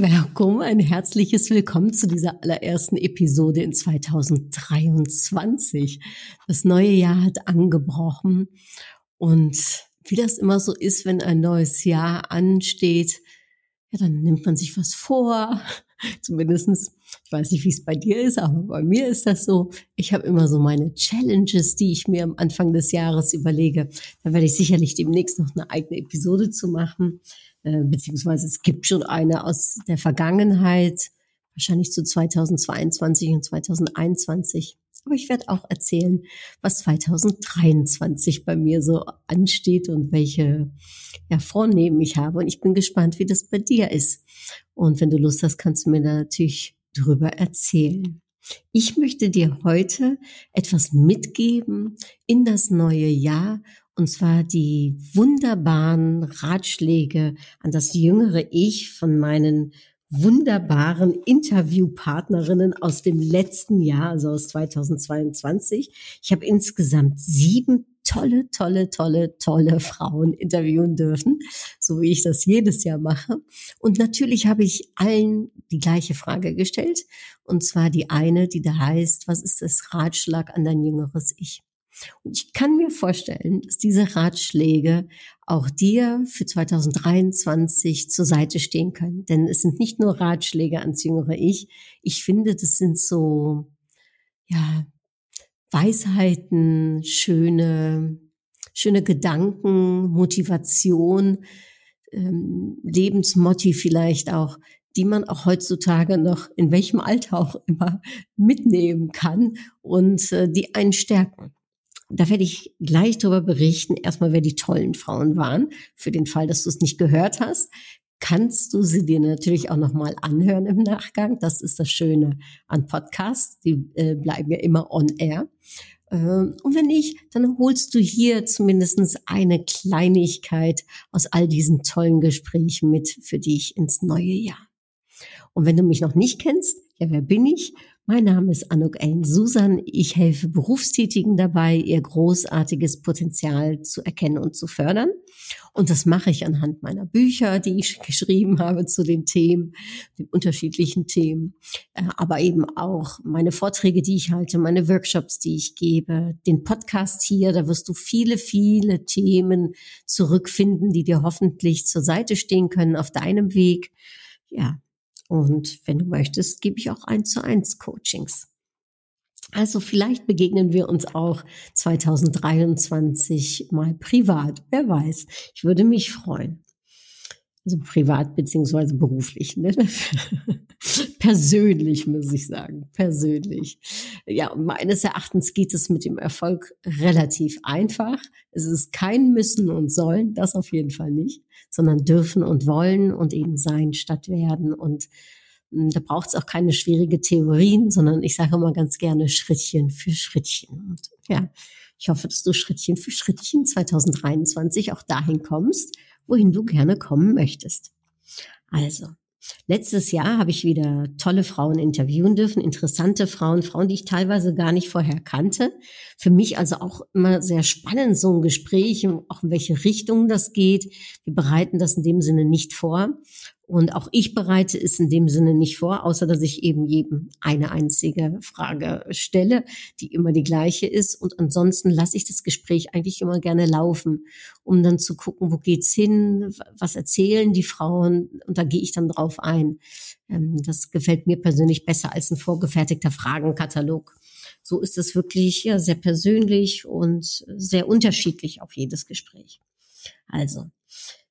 Willkommen, ein herzliches Willkommen zu dieser allerersten Episode in 2023. Das neue Jahr hat angebrochen und wie das immer so ist, wenn ein neues Jahr ansteht, ja, dann nimmt man sich was vor. Zumindestens, ich weiß nicht, wie es bei dir ist, aber bei mir ist das so. Ich habe immer so meine Challenges, die ich mir am Anfang des Jahres überlege. Da werde ich sicherlich demnächst noch eine eigene Episode zu machen. Äh, beziehungsweise es gibt schon eine aus der Vergangenheit, wahrscheinlich zu 2022 und 2021. Aber ich werde auch erzählen, was 2023 bei mir so ansteht und welche ja, Vornehmen ich habe. Und ich bin gespannt, wie das bei dir ist. Und wenn du Lust hast, kannst du mir da natürlich drüber erzählen. Ich möchte dir heute etwas mitgeben in das neue Jahr und zwar die wunderbaren Ratschläge an das jüngere Ich von meinen wunderbaren Interviewpartnerinnen aus dem letzten Jahr, also aus 2022. Ich habe insgesamt sieben tolle, tolle, tolle, tolle Frauen interviewen dürfen, so wie ich das jedes Jahr mache. Und natürlich habe ich allen die gleiche Frage gestellt, und zwar die eine, die da heißt, was ist das Ratschlag an dein jüngeres Ich? Und ich kann mir vorstellen, dass diese Ratschläge auch dir für 2023 zur Seite stehen können. Denn es sind nicht nur Ratschläge ans jüngere Ich. Ich finde, das sind so, ja, Weisheiten, schöne, schöne Gedanken, Motivation, ähm, Lebensmotti vielleicht auch, die man auch heutzutage noch in welchem Alter auch immer mitnehmen kann und äh, die einen stärken. Da werde ich gleich darüber berichten, erstmal, wer die tollen Frauen waren. Für den Fall, dass du es nicht gehört hast, kannst du sie dir natürlich auch nochmal anhören im Nachgang. Das ist das Schöne an Podcasts. Die äh, bleiben ja immer on air. Ähm, und wenn nicht, dann holst du hier zumindestens eine Kleinigkeit aus all diesen tollen Gesprächen mit für dich ins neue Jahr. Und wenn du mich noch nicht kennst, ja, wer bin ich? Mein Name ist Anuk Ellen Susan. Ich helfe Berufstätigen dabei, ihr großartiges Potenzial zu erkennen und zu fördern. Und das mache ich anhand meiner Bücher, die ich geschrieben habe zu den Themen, den unterschiedlichen Themen, äh, aber eben auch meine Vorträge, die ich halte, meine Workshops, die ich gebe, den Podcast hier. Da wirst du viele, viele Themen zurückfinden, die dir hoffentlich zur Seite stehen können auf deinem Weg. Ja, und wenn du möchtest, gebe ich auch eins zu eins Coachings. Also vielleicht begegnen wir uns auch 2023 mal privat. Wer weiß. Ich würde mich freuen. Also privat beziehungsweise beruflich. Ne? Persönlich muss ich sagen. Persönlich. Ja, meines Erachtens geht es mit dem Erfolg relativ einfach. Es ist kein Müssen und Sollen, das auf jeden Fall nicht, sondern dürfen und wollen und eben sein statt werden. Und hm, da braucht es auch keine schwierige Theorien, sondern ich sage immer ganz gerne Schrittchen für Schrittchen. Und ja, ich hoffe, dass du Schrittchen für Schrittchen 2023 auch dahin kommst, wohin du gerne kommen möchtest. Also, letztes Jahr habe ich wieder tolle Frauen interviewen dürfen, interessante Frauen, Frauen, die ich teilweise gar nicht vorher kannte. Für mich also auch immer sehr spannend, so ein Gespräch, auch in welche Richtung das geht. Wir bereiten das in dem Sinne nicht vor. Und auch ich bereite es in dem Sinne nicht vor, außer dass ich eben jedem eine einzige Frage stelle, die immer die gleiche ist. Und ansonsten lasse ich das Gespräch eigentlich immer gerne laufen, um dann zu gucken, wo geht's hin, was erzählen die Frauen, und da gehe ich dann drauf ein. Ähm, das gefällt mir persönlich besser als ein vorgefertigter Fragenkatalog. So ist es wirklich ja, sehr persönlich und sehr unterschiedlich auf jedes Gespräch. Also,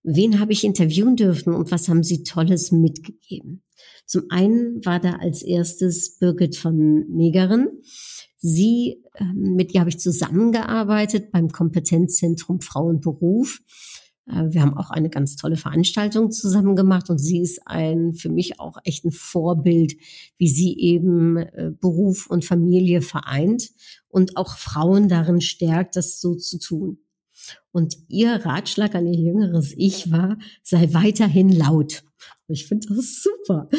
Wen habe ich interviewen dürfen und was haben sie Tolles mitgegeben? Zum einen war da als erstes Birgit von Megeren. Sie, ähm, mit ihr habe ich zusammengearbeitet beim Kompetenzzentrum Frauenberuf. Äh, wir haben auch eine ganz tolle Veranstaltung zusammen gemacht und sie ist ein für mich auch echt ein Vorbild, wie sie eben äh, Beruf und Familie vereint und auch Frauen darin stärkt, das so zu tun. Und ihr Ratschlag an ihr jüngeres Ich war, sei weiterhin laut. Ich finde das super.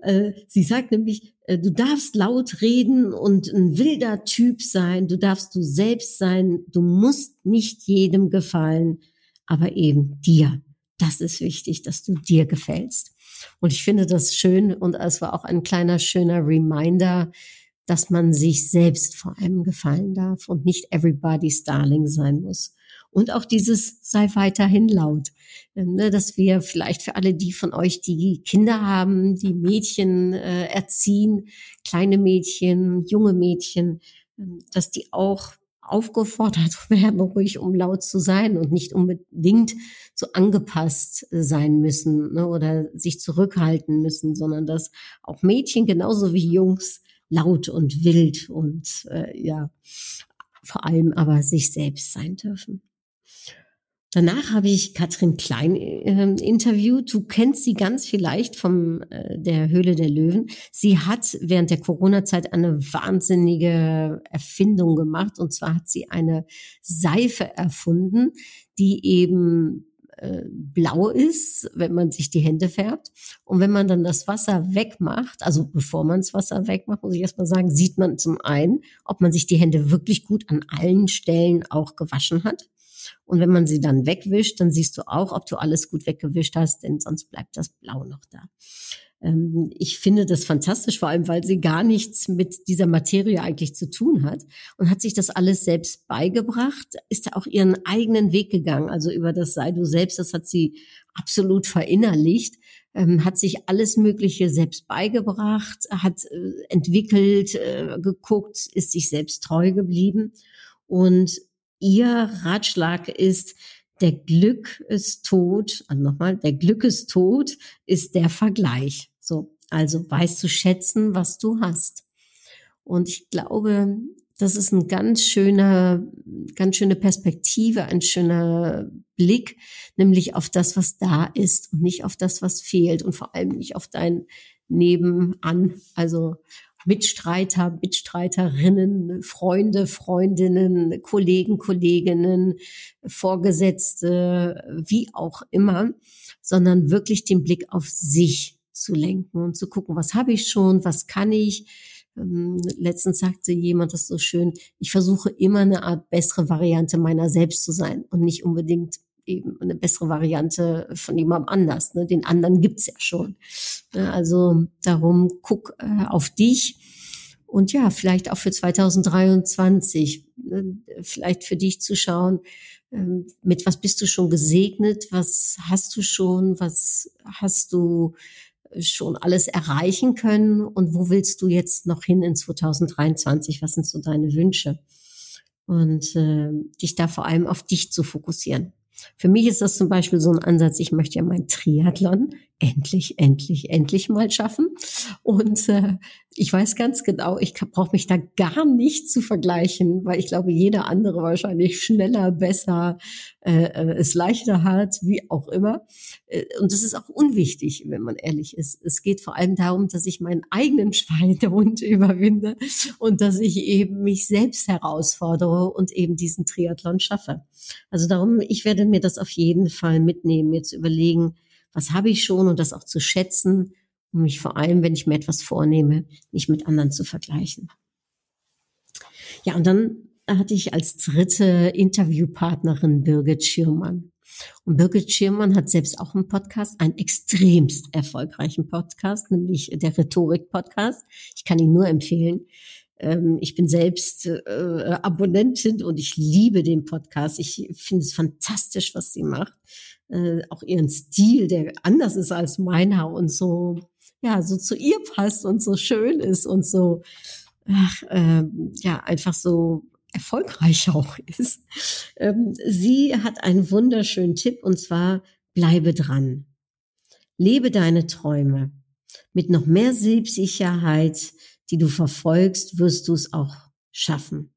Äh, sie sagt nämlich, du darfst laut reden und ein wilder Typ sein, du darfst du selbst sein, du musst nicht jedem gefallen aber eben dir. Das ist wichtig, dass du dir gefällst. Und ich finde das schön und es war auch ein kleiner schöner Reminder, dass man sich selbst vor allem gefallen darf und nicht everybody's darling sein muss. Und auch dieses sei weiterhin laut, ähm, ne, dass wir vielleicht für alle die von euch, die Kinder haben, die Mädchen äh, erziehen, kleine Mädchen, junge Mädchen, ähm, dass die auch aufgefordert werden, ruhig um laut zu sein und nicht unbedingt so angepasst sein müssen ne, oder sich zurückhalten müssen, sondern dass auch Mädchen genauso wie Jungs laut und wild und äh, ja, vor allem aber sich selbst sein dürfen. Danach habe ich Katrin Klein äh, interviewt. Du kennst sie ganz vielleicht vom äh, der Höhle der Löwen. Sie hat während der Corona-Zeit eine wahnsinnige Erfindung gemacht. Und zwar hat sie eine Seife erfunden, die eben äh, blau ist, wenn man sich die Hände färbt. Und wenn man dann das Wasser wegmacht, also bevor man das Wasser wegmacht, muss ich erstmal sagen, sieht man zum einen, ob man sich die Hände wirklich gut an allen Stellen auch gewaschen hat. Und wenn man sie dann wegwischt, dann siehst du auch, ob du alles gut weggewischt hast, denn sonst bleibt das Blau noch da. Ähm, ich finde das fantastisch, vor allem, weil sie gar nichts mit dieser Materie eigentlich zu tun hat und hat sich das alles selbst beigebracht, ist da auch ihren eigenen Weg gegangen. Also über das Sei du selbst, das hat sie absolut verinnerlicht, ähm, hat sich alles Mögliche selbst beigebracht, hat äh, entwickelt, äh, geguckt, ist sich selbst treu geblieben und Ihr Ratschlag ist, der Glück ist tot, also nochmal, der Glück ist tot ist der Vergleich. So, also weißt du schätzen, was du hast. Und ich glaube, das ist ein ganz schöner, ganz schöne Perspektive, ein schöner Blick, nämlich auf das, was da ist und nicht auf das, was fehlt und vor allem nicht auf dein Nebenan. Also Mitstreiter, Mitstreiterinnen, Freunde, Freundinnen, Kollegen, Kolleginnen, Vorgesetzte, wie auch immer, sondern wirklich den Blick auf sich zu lenken und zu gucken, was habe ich schon, was kann ich. Ähm, letztens sagte jemand das so schön, ich versuche immer eine Art bessere Variante meiner selbst zu sein und nicht unbedingt eben eine bessere Variante von jemandem anders. Ne? Den anderen gibt's ja schon. Ne? Also darum, guck äh, auf dich und ja, vielleicht auch für 2023, ne? vielleicht für dich zu schauen, ähm, mit was bist du schon gesegnet, was hast du schon, was hast du schon alles erreichen können und wo willst du jetzt noch hin in 2023? Was sind so deine Wünsche? Und äh, dich da vor allem auf dich zu fokussieren. Für mich ist das zum Beispiel so ein Ansatz, ich möchte ja mein Triathlon endlich, endlich, endlich mal schaffen. Und äh, ich weiß ganz genau, ich brauche mich da gar nicht zu vergleichen, weil ich glaube, jeder andere wahrscheinlich schneller, besser, äh, äh es leichter hat, wie auch immer. Äh, und das ist auch unwichtig, wenn man ehrlich ist. Es geht vor allem darum, dass ich meinen eigenen Schweinehund überwinde und dass ich eben mich selbst herausfordere und eben diesen Triathlon schaffe. Also darum, ich werde mir das auf jeden Fall mitnehmen, mir zu überlegen, was habe ich schon und das auch zu schätzen, um mich vor allem, wenn ich mir etwas vornehme, nicht mit anderen zu vergleichen. Ja, und dann hatte ich als dritte Interviewpartnerin Birgit Schirmann. Und Birgit Schirmann hat selbst auch einen Podcast, einen extremst erfolgreichen Podcast, nämlich der Rhetorik-Podcast. Ich kann ihn nur empfehlen. Ähm, ich bin selbst äh, Abonnentin und ich liebe den Podcast. Ich finde es fantastisch, was sie macht äh, auch ihren Stil, der anders ist als meiner und so, ja, so zu ihr passt und so schön ist und so, ach, äh, ja, einfach so erfolgreich auch ist. Ähm, sie hat einen wunderschönen Tipp und zwar bleibe dran. Lebe deine Träume. Mit noch mehr Selbstsicherheit, die du verfolgst, wirst du es auch schaffen.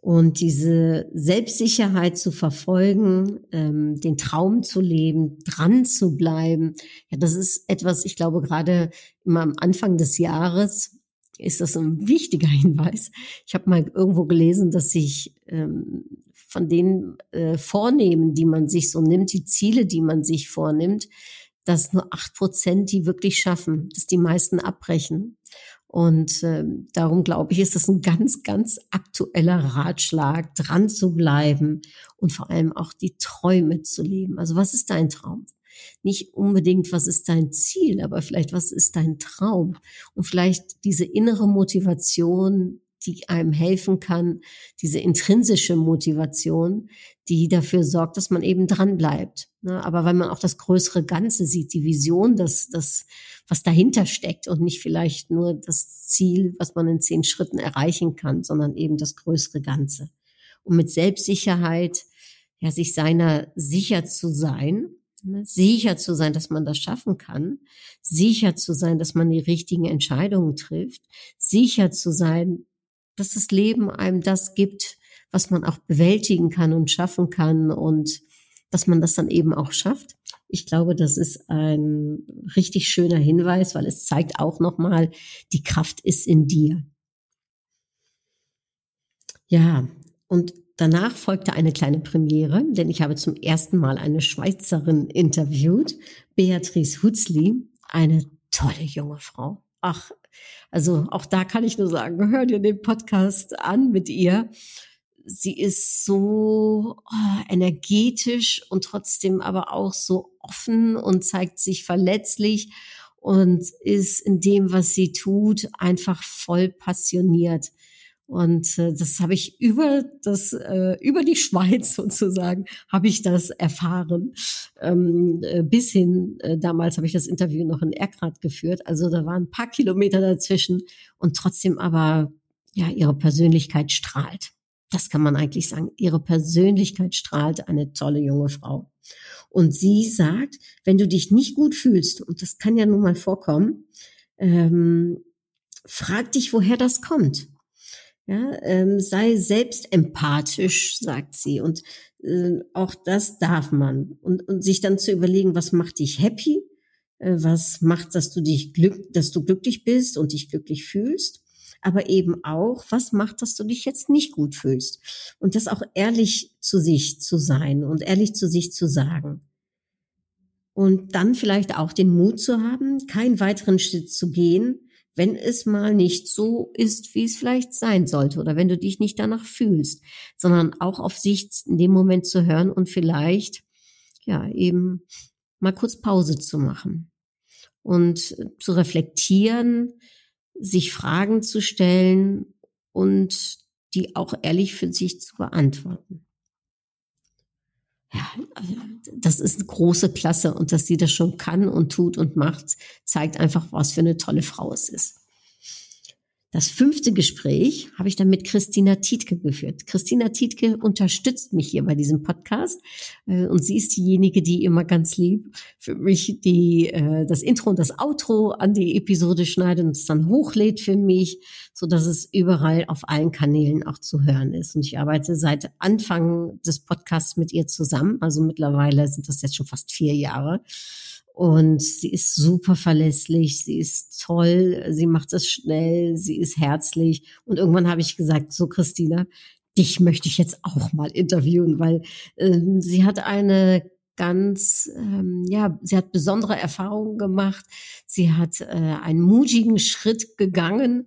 Und diese Selbstsicherheit zu verfolgen, ähm, den Traum zu leben, dran zu bleiben, ja, das ist etwas, ich glaube, gerade immer am Anfang des Jahres ist das ein wichtiger Hinweis. Ich habe mal irgendwo gelesen, dass sich ähm, von den äh, Vornehmen, die man sich so nimmt, die Ziele, die man sich vornimmt, dass nur acht Prozent die wirklich schaffen, dass die meisten abbrechen. Und äh, darum glaube ich, ist das ein ganz, ganz aktueller Ratschlag, dran zu bleiben und vor allem auch die Träume zu leben. Also was ist dein Traum? Nicht unbedingt, was ist dein Ziel, aber vielleicht, was ist dein Traum? Und vielleicht diese innere Motivation, die einem helfen kann, diese intrinsische Motivation, die dafür sorgt, dass man eben dran bleibt. Ne? Aber weil man auch das größere Ganze sieht, die Vision, das, das, was dahinter steckt und nicht vielleicht nur das Ziel, was man in zehn Schritten erreichen kann, sondern eben das größere Ganze. Und mit Selbstsicherheit, ja, sich seiner sicher zu sein, ne? sicher zu sein, dass man das schaffen kann, sicher zu sein, dass man die richtigen Entscheidungen trifft, sicher zu sein, dass das Leben einem das gibt, was man auch bewältigen kann und schaffen kann und dass man das dann eben auch schafft. Ich glaube, das ist ein richtig schöner Hinweis, weil es zeigt auch nochmal, die Kraft ist in dir. Ja, und danach folgte eine kleine Premiere, denn ich habe zum ersten Mal eine Schweizerin interviewt, Beatrice Hutzli, eine tolle junge Frau. Ach, also auch da kann ich nur sagen, hör dir den Podcast an mit ihr. Sie ist so oh, energetisch und trotzdem aber auch so offen und zeigt sich verletzlich und ist in dem, was sie tut, einfach voll passioniert. Und äh, das habe ich über das äh, über die Schweiz sozusagen habe ich das erfahren. Ähm, äh, bis hin äh, damals habe ich das Interview noch in Erkrath geführt. Also da waren ein paar Kilometer dazwischen und trotzdem aber ja ihre Persönlichkeit strahlt. Das kann man eigentlich sagen. Ihre Persönlichkeit strahlt eine tolle junge Frau. Und sie sagt, wenn du dich nicht gut fühlst, und das kann ja nun mal vorkommen, ähm, frag dich, woher das kommt. Ja, ähm, sei selbst empathisch, sagt sie. Und äh, auch das darf man. Und, und sich dann zu überlegen, was macht dich happy? Äh, was macht, dass du dich glück, dass du glücklich bist und dich glücklich fühlst? Aber eben auch, was macht, dass du dich jetzt nicht gut fühlst? Und das auch ehrlich zu sich zu sein und ehrlich zu sich zu sagen. Und dann vielleicht auch den Mut zu haben, keinen weiteren Schritt zu gehen, wenn es mal nicht so ist, wie es vielleicht sein sollte oder wenn du dich nicht danach fühlst, sondern auch auf sich in dem Moment zu hören und vielleicht ja eben mal kurz Pause zu machen und zu reflektieren, sich Fragen zu stellen und die auch ehrlich für sich zu beantworten ja, das ist eine große Klasse und dass sie das schon kann und tut und macht, zeigt einfach, was für eine tolle Frau es ist. Das fünfte Gespräch habe ich dann mit Christina Tietke geführt. Christina Tietke unterstützt mich hier bei diesem Podcast äh, und sie ist diejenige, die immer ganz lieb für mich die äh, das Intro und das Outro an die Episode schneidet und es dann hochlädt für mich, so dass es überall auf allen Kanälen auch zu hören ist. Und ich arbeite seit Anfang des Podcasts mit ihr zusammen, also mittlerweile sind das jetzt schon fast vier Jahre. Und sie ist super verlässlich, sie ist toll, sie macht es schnell, sie ist herzlich. Und irgendwann habe ich gesagt, so Christina, dich möchte ich jetzt auch mal interviewen, weil äh, sie hat eine ganz, ähm, ja, sie hat besondere Erfahrungen gemacht. Sie hat äh, einen mutigen Schritt gegangen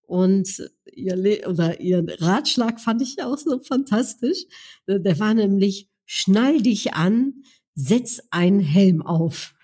und ihr Le oder ihren Ratschlag fand ich auch so fantastisch. Der war nämlich: Schnall dich an, setz einen Helm auf.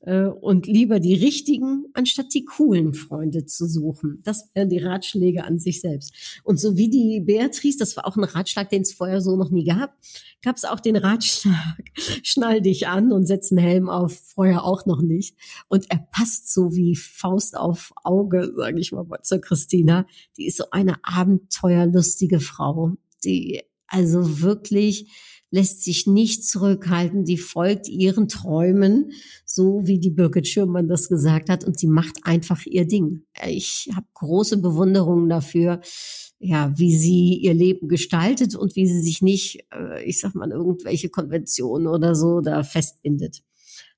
Äh, und lieber die richtigen, anstatt die coolen Freunde zu suchen. Das wären die Ratschläge an sich selbst. Und so wie die Beatrice, das war auch ein Ratschlag, den es vorher so noch nie gab, gab es auch den Ratschlag, schnall dich an und setz einen Helm auf, vorher auch noch nicht. Und er passt so wie Faust auf Auge, sage ich mal, zur Christina. Die ist so eine abenteuerlustige Frau, die also wirklich lässt sich nicht zurückhalten, die folgt ihren Träumen, so wie die Birgit Schürmann das gesagt hat, und sie macht einfach ihr Ding. Ich habe große Bewunderung dafür, ja, wie sie ihr Leben gestaltet und wie sie sich nicht, äh, ich sag mal, irgendwelche Konventionen oder so da festbindet.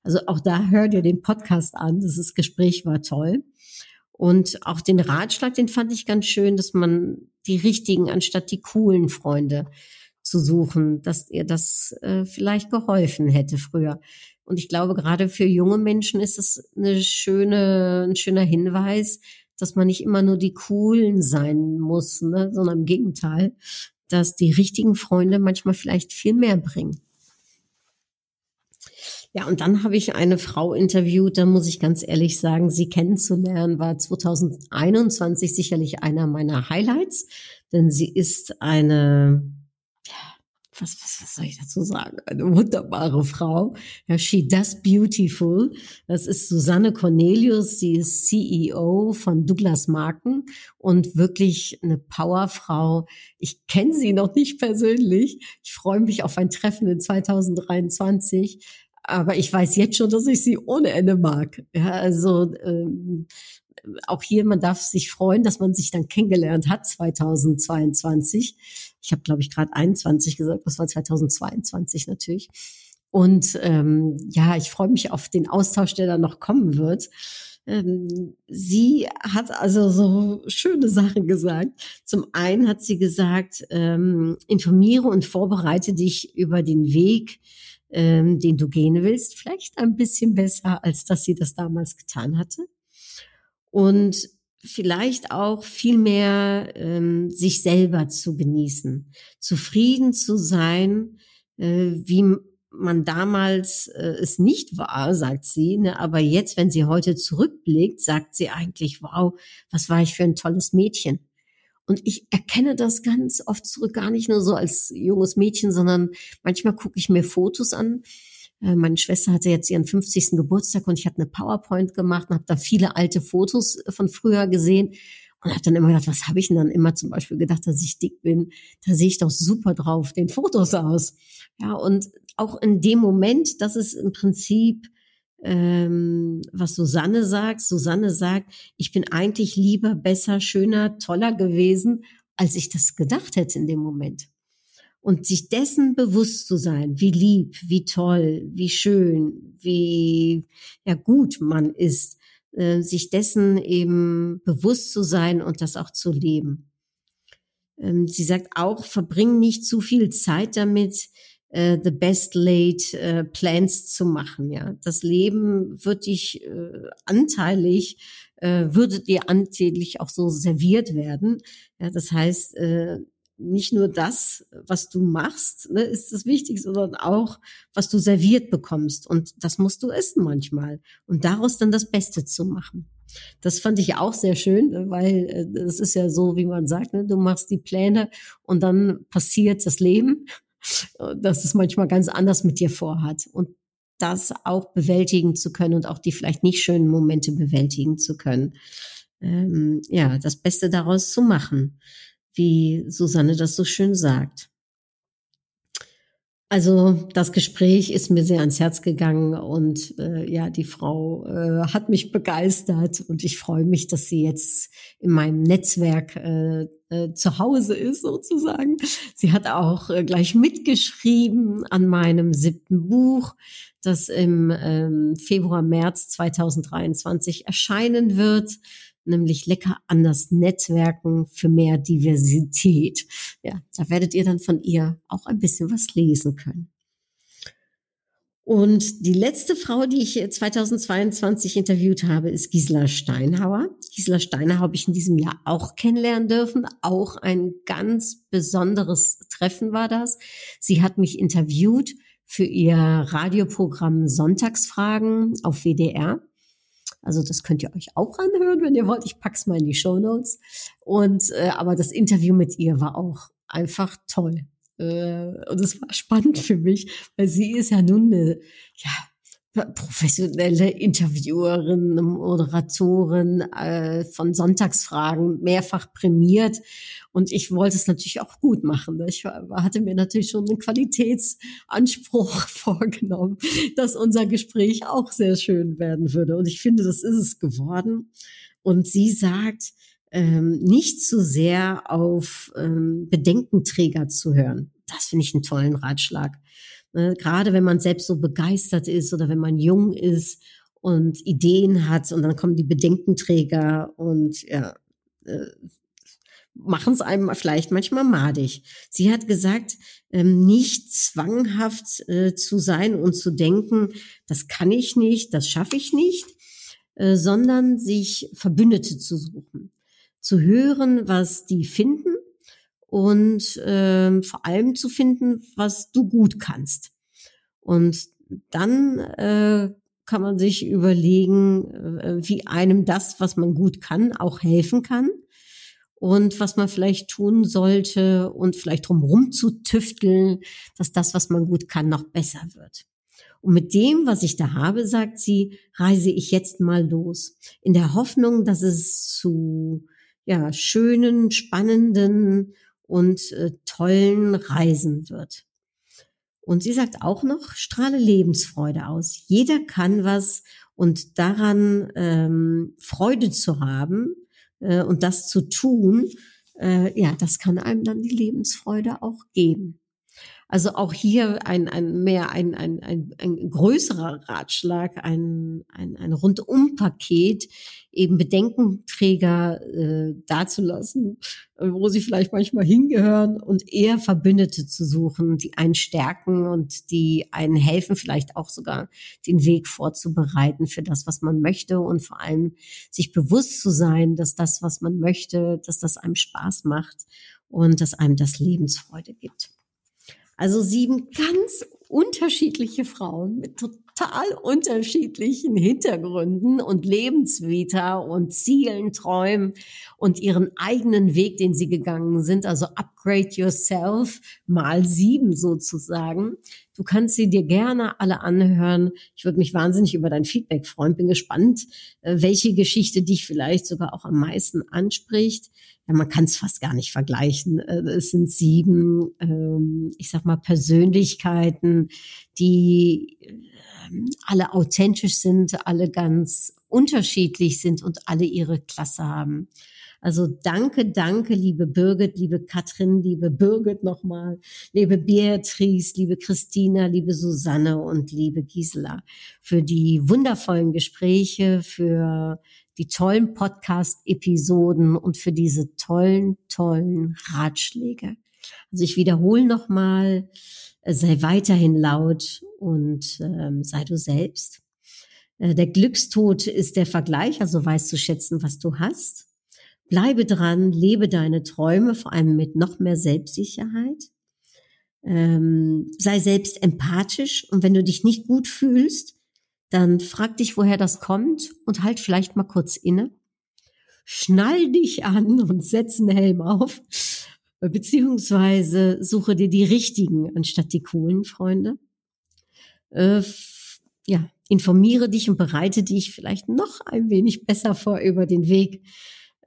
Also auch da hört ihr den Podcast an. Das Gespräch war toll. Und auch den Ratschlag, den fand ich ganz schön, dass man die richtigen anstatt die coolen Freunde zu suchen, dass ihr das äh, vielleicht geholfen hätte früher. Und ich glaube, gerade für junge Menschen ist es eine schöne, ein schöner Hinweis, dass man nicht immer nur die coolen sein muss, ne, sondern im Gegenteil, dass die richtigen Freunde manchmal vielleicht viel mehr bringen. Ja, und dann habe ich eine Frau interviewt, da muss ich ganz ehrlich sagen, sie kennenzulernen war 2021 sicherlich einer meiner Highlights, denn sie ist eine was, was, was soll ich dazu sagen? Eine wunderbare Frau. Ja, she does beautiful. Das ist Susanne Cornelius. Sie ist CEO von Douglas Marken und wirklich eine Powerfrau. Ich kenne sie noch nicht persönlich. Ich freue mich auf ein Treffen in 2023. Aber ich weiß jetzt schon, dass ich sie ohne Ende mag. Ja, also ähm, auch hier, man darf sich freuen, dass man sich dann kennengelernt hat 2022. Ich habe, glaube ich, gerade 21 gesagt, das war 2022 natürlich. Und ähm, ja, ich freue mich auf den Austausch, der da noch kommen wird. Ähm, sie hat also so schöne Sachen gesagt. Zum einen hat sie gesagt, ähm, informiere und vorbereite dich über den Weg, ähm, den du gehen willst, vielleicht ein bisschen besser, als dass sie das damals getan hatte und vielleicht auch viel mehr ähm, sich selber zu genießen, zufrieden zu sein, äh, wie man damals äh, es nicht war, sagt sie. Ne? Aber jetzt, wenn sie heute zurückblickt, sagt sie eigentlich, wow, was war ich für ein tolles Mädchen. Und ich erkenne das ganz oft zurück, gar nicht nur so als junges Mädchen, sondern manchmal gucke ich mir Fotos an meine Schwester hatte jetzt ihren 50. Geburtstag und ich hatte eine PowerPoint gemacht und habe da viele alte Fotos von früher gesehen und habe dann immer gedacht, was habe ich denn dann immer zum Beispiel gedacht, dass ich dick bin? Da sehe ich doch super drauf den Fotos aus. Ja, und auch in dem Moment, das ist im Prinzip, ähm, was Susanne sagt. Susanne sagt, ich bin eigentlich lieber, besser, schöner, toller gewesen, als ich das gedacht hätte in dem Moment. Und sich dessen bewusst zu sein, wie lieb, wie toll, wie schön, wie ja, gut man ist, äh, sich dessen eben bewusst zu sein und das auch zu leben. Ähm, sie sagt auch, verbring nicht zu viel Zeit damit, äh, the best laid äh, plans zu machen. Ja, das Leben wird dich äh, anteilig, äh, würde dir anteilig auch so serviert werden. Ja, das heißt, äh, nicht nur das, was du machst, ne, ist das wichtig, sondern auch, was du serviert bekommst. Und das musst du essen manchmal. Und daraus dann das Beste zu machen. Das fand ich auch sehr schön, ne, weil es äh, ist ja so, wie man sagt, ne, du machst die Pläne und dann passiert das Leben, dass es manchmal ganz anders mit dir vorhat. Und das auch bewältigen zu können und auch die vielleicht nicht schönen Momente bewältigen zu können. Ähm, ja, das Beste daraus zu machen wie Susanne das so schön sagt. Also das Gespräch ist mir sehr ans Herz gegangen und äh, ja, die Frau äh, hat mich begeistert und ich freue mich, dass sie jetzt in meinem Netzwerk äh, äh, zu Hause ist sozusagen. Sie hat auch äh, gleich mitgeschrieben an meinem siebten Buch, das im ähm, Februar, März 2023 erscheinen wird nämlich lecker anders Netzwerken für mehr Diversität. Ja, da werdet ihr dann von ihr auch ein bisschen was lesen können. Und die letzte Frau, die ich 2022 interviewt habe, ist Gisela Steinhauer. Gisela Steinhauer habe ich in diesem Jahr auch kennenlernen dürfen. Auch ein ganz besonderes Treffen war das. Sie hat mich interviewt für ihr Radioprogramm Sonntagsfragen auf WDR. Also das könnt ihr euch auch anhören, wenn ihr wollt. Ich pack's mal in die Show Notes. Und äh, aber das Interview mit ihr war auch einfach toll. Äh, und es war spannend für mich, weil sie ist ja nun eine ja, professionelle Interviewerin, Moderatorin äh, von Sonntagsfragen, mehrfach prämiert. Und ich wollte es natürlich auch gut machen. Ich hatte mir natürlich schon einen Qualitätsanspruch vorgenommen, dass unser Gespräch auch sehr schön werden würde. Und ich finde, das ist es geworden. Und sie sagt, ähm, nicht zu sehr auf ähm, Bedenkenträger zu hören. Das finde ich einen tollen Ratschlag. Ne? Gerade wenn man selbst so begeistert ist oder wenn man jung ist und Ideen hat und dann kommen die Bedenkenträger und ja, äh, machen es einem vielleicht manchmal madig. Sie hat gesagt, ähm, nicht zwanghaft äh, zu sein und zu denken, das kann ich nicht, das schaffe ich nicht, äh, sondern sich Verbündete zu suchen, zu hören, was die finden und äh, vor allem zu finden, was du gut kannst. Und dann äh, kann man sich überlegen, äh, wie einem das, was man gut kann, auch helfen kann und was man vielleicht tun sollte und vielleicht drumherum zu tüfteln, dass das, was man gut kann, noch besser wird. Und mit dem, was ich da habe, sagt sie, reise ich jetzt mal los. In der Hoffnung, dass es zu ja, schönen, spannenden und äh, tollen Reisen wird. Und sie sagt auch noch, strahle Lebensfreude aus. Jeder kann was und daran ähm, Freude zu haben äh, und das zu tun, äh, ja, das kann einem dann die Lebensfreude auch geben. Also auch hier ein, ein mehr ein, ein, ein, ein größerer Ratschlag, ein, ein, ein Rundum-Paket, eben Bedenkenträger äh, dazulassen, wo sie vielleicht manchmal hingehören und eher Verbündete zu suchen, die einen stärken und die einen helfen, vielleicht auch sogar den Weg vorzubereiten für das, was man möchte und vor allem sich bewusst zu sein, dass das, was man möchte, dass das einem Spaß macht und dass einem das Lebensfreude gibt. Also sieben ganz unterschiedliche Frauen mit total unterschiedlichen Hintergründen und Lebensvita und Zielen, Träumen und ihren eigenen Weg, den sie gegangen sind. Also upgrade yourself mal sieben sozusagen. Du kannst sie dir gerne alle anhören. Ich würde mich wahnsinnig über dein Feedback freuen. Bin gespannt, äh, welche Geschichte dich vielleicht sogar auch am meisten anspricht ja, man kann es fast gar nicht vergleichen. Äh, es sind sieben, ähm, ich sag mal, Persönlichkeiten, die ähm, alle authentisch sind, alle ganz unterschiedlich sind und alle ihre Klasse haben. Also danke, danke, liebe Birgit, liebe Katrin, liebe Birgit nochmal, liebe Beatrice, liebe Christina, liebe Susanne und liebe Gisela für die wundervollen Gespräche, für die tollen Podcast-Episoden und für diese tollen, tollen Ratschläge. Also ich wiederhole nochmal, äh, sei weiterhin laut und ähm, sei du selbst. Äh, der Glückstod ist der Vergleich, also weißt zu schätzen, was du hast. Bleibe dran, lebe deine Träume, vor allem mit noch mehr Selbstsicherheit. Ähm, sei selbst empathisch und wenn du dich nicht gut fühlst, dann frag dich, woher das kommt und halt vielleicht mal kurz inne. Schnall dich an und setz einen Helm auf, beziehungsweise suche dir die richtigen anstatt die coolen Freunde. Äh, ja, informiere dich und bereite dich vielleicht noch ein wenig besser vor über den Weg,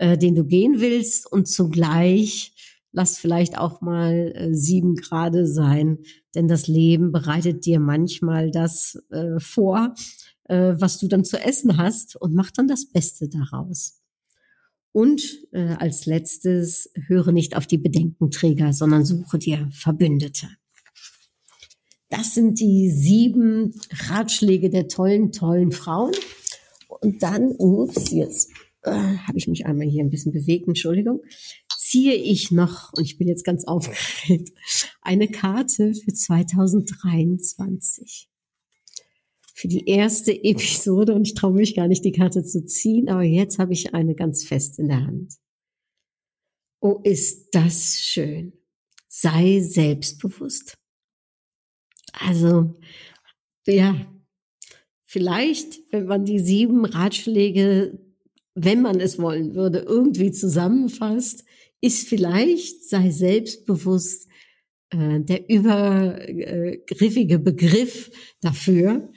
äh, den du gehen willst und zugleich lass vielleicht auch mal äh, sieben Grade sein, denn das Leben bereitet dir manchmal das äh, vor, äh, was du dann zu essen hast und mach dann das Beste daraus. Und äh, als letztes, höre nicht auf die Bedenkenträger, sondern suche dir Verbündete. Das sind die sieben Ratschläge der tollen, tollen Frauen. Und dann, ups, jetzt äh, habe ich mich einmal hier ein bisschen bewegt, Entschuldigung ziehe ich noch, und ich bin jetzt ganz aufgeregt, eine Karte für 2023. Für die erste Episode und ich traue mich gar nicht, die Karte zu ziehen, aber jetzt habe ich eine ganz fest in der Hand. Oh, ist das schön. Sei selbstbewusst. Also, ja, vielleicht, wenn man die sieben Ratschläge, wenn man es wollen würde, irgendwie zusammenfasst, ist vielleicht, sei selbstbewusst, äh, der übergriffige Begriff dafür,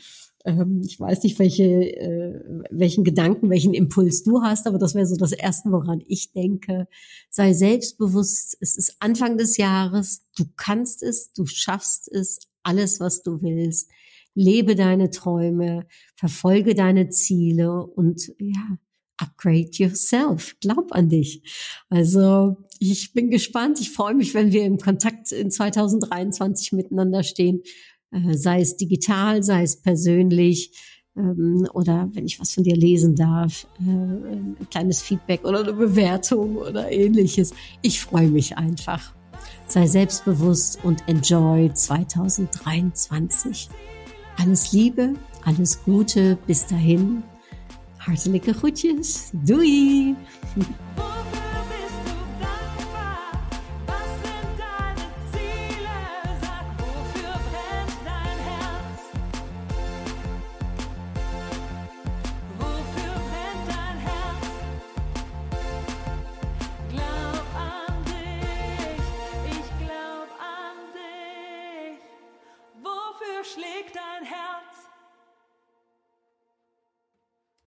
Ähm, ich weiß nicht, welche, äh, welchen Gedanken, welchen Impuls du hast, aber das wäre so das Erste, woran ich denke. Sei selbstbewusst. Es ist Anfang des Jahres. Du kannst es, du schaffst es, alles, was du willst. Lebe deine Träume, verfolge deine Ziele und ja, upgrade yourself. Glaub an dich. Also ich bin gespannt. Ich freue mich, wenn wir im Kontakt in 2023 miteinander stehen äh, sei es digital, sei es persönlich ähm, oder wenn ich was von dir lesen darf, äh, ein kleines Feedback oder eine Bewertung oder ähnliches. Ich freue mich einfach. Sei selbstbewusst und enjoy 2023. Alles Liebe, alles Gute, bis dahin. Hartelijke groetjes. Doei!